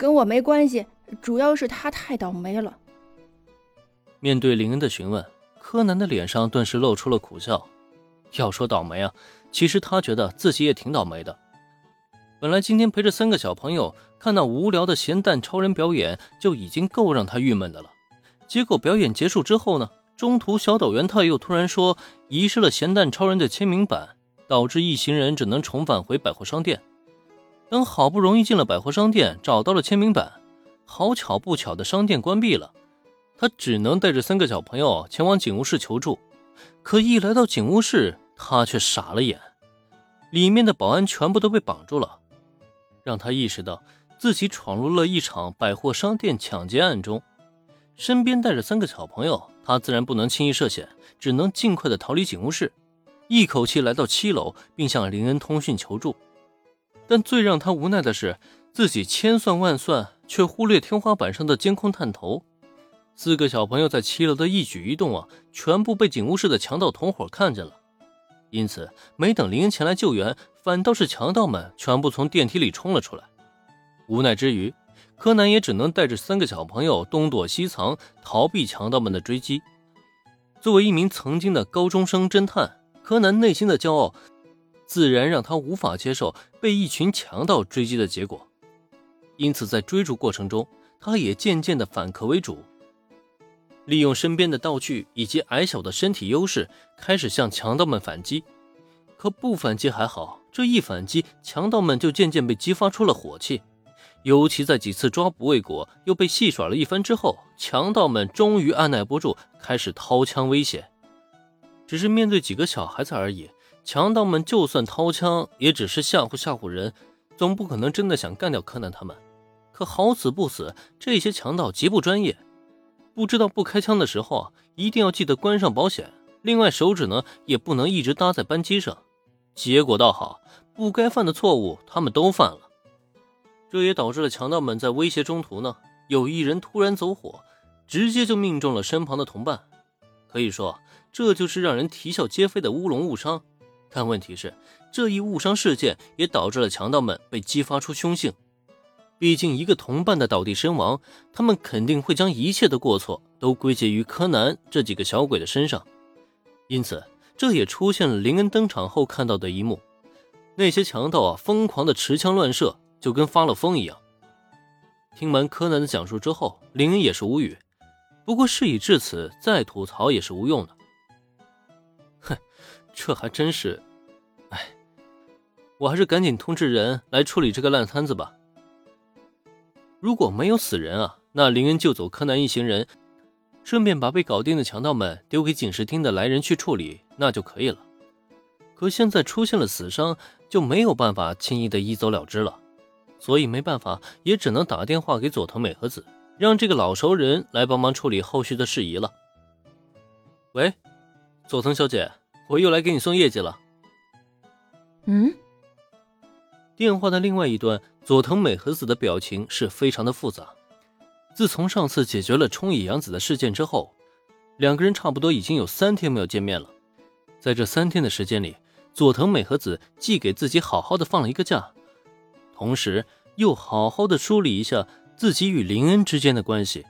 跟我没关系，主要是他太倒霉了。面对林恩的询问，柯南的脸上顿时露出了苦笑。要说倒霉啊，其实他觉得自己也挺倒霉的。本来今天陪着三个小朋友看那无聊的咸蛋超人表演就已经够让他郁闷的了，结果表演结束之后呢，中途小岛元太又突然说遗失了咸蛋超人的签名版，导致一行人只能重返回百货商店。等好不容易进了百货商店，找到了签名版，好巧不巧的商店关闭了，他只能带着三个小朋友前往警务室求助。可一来到警务室，他却傻了眼，里面的保安全部都被绑住了。让他意识到自己闯入了一场百货商店抢劫案中，身边带着三个小朋友，他自然不能轻易涉险，只能尽快的逃离警务室，一口气来到七楼，并向林恩通讯求助。但最让他无奈的是，自己千算万算，却忽略天花板上的监控探头。四个小朋友在七楼的一举一动啊，全部被警务室的强盗同伙看见了。因此，没等林恩前来救援，反倒是强盗们全部从电梯里冲了出来。无奈之余，柯南也只能带着三个小朋友东躲西藏，逃避强盗们的追击。作为一名曾经的高中生侦探，柯南内心的骄傲，自然让他无法接受被一群强盗追击的结果。因此，在追逐过程中，他也渐渐的反客为主。利用身边的道具以及矮小的身体优势，开始向强盗们反击。可不反击还好，这一反击，强盗们就渐渐被激发出了火气。尤其在几次抓捕未果，又被戏耍了一番之后，强盗们终于按耐不住，开始掏枪威胁。只是面对几个小孩子而已，强盗们就算掏枪，也只是吓唬吓唬人，总不可能真的想干掉柯南他们。可好死不死，这些强盗极不专业。不知道不开枪的时候，一定要记得关上保险。另外，手指呢也不能一直搭在扳机上。结果倒好，不该犯的错误他们都犯了。这也导致了强盗们在威胁中途呢，有一人突然走火，直接就命中了身旁的同伴。可以说，这就是让人啼笑皆非的乌龙误伤。但问题是，这一误伤事件也导致了强盗们被激发出凶性。毕竟，一个同伴的倒地身亡，他们肯定会将一切的过错都归结于柯南这几个小鬼的身上。因此，这也出现了林恩登场后看到的一幕：那些强盗啊，疯狂的持枪乱射，就跟发了疯一样。听完柯南的讲述之后，林恩也是无语。不过事已至此，再吐槽也是无用的。这还真是……哎，我还是赶紧通知人来处理这个烂摊子吧。如果没有死人啊，那林恩救走柯南一行人，顺便把被搞定的强盗们丢给警视厅的来人去处理，那就可以了。可现在出现了死伤，就没有办法轻易的一走了之了，所以没办法，也只能打电话给佐藤美和子，让这个老熟人来帮忙处理后续的事宜了。喂，佐藤小姐，我又来给你送业绩了。嗯。电话的另外一端，佐藤美和子的表情是非常的复杂。自从上次解决了冲野洋子的事件之后，两个人差不多已经有三天没有见面了。在这三天的时间里，佐藤美和子既给自己好好的放了一个假，同时又好好的梳理一下自己与林恩之间的关系。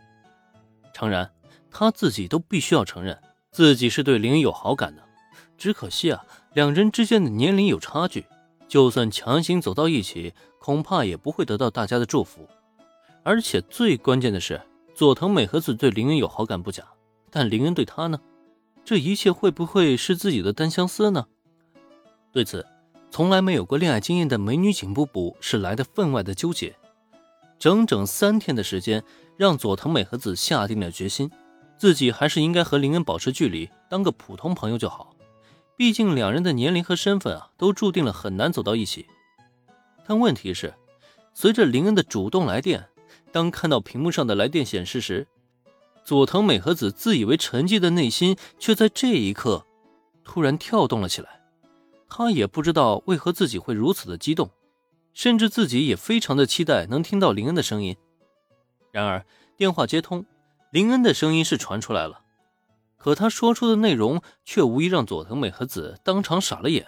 诚然，他自己都必须要承认自己是对林恩有好感的，只可惜啊，两人之间的年龄有差距。就算强行走到一起，恐怕也不会得到大家的祝福。而且最关键的是，佐藤美和子对林恩有好感不假，但林恩对她呢？这一切会不会是自己的单相思呢？对此，从来没有过恋爱经验的美女警部补是来的分外的纠结。整整三天的时间，让佐藤美和子下定了决心，自己还是应该和林恩保持距离，当个普通朋友就好。毕竟两人的年龄和身份啊，都注定了很难走到一起。但问题是，随着林恩的主动来电，当看到屏幕上的来电显示时，佐藤美和子自以为沉寂的内心却在这一刻突然跳动了起来。他也不知道为何自己会如此的激动，甚至自己也非常的期待能听到林恩的声音。然而电话接通，林恩的声音是传出来了。可他说出的内容却无疑让佐藤美和子当场傻了眼。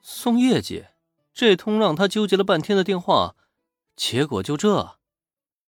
送业绩，这通让他纠结了半天的电话，结果就这。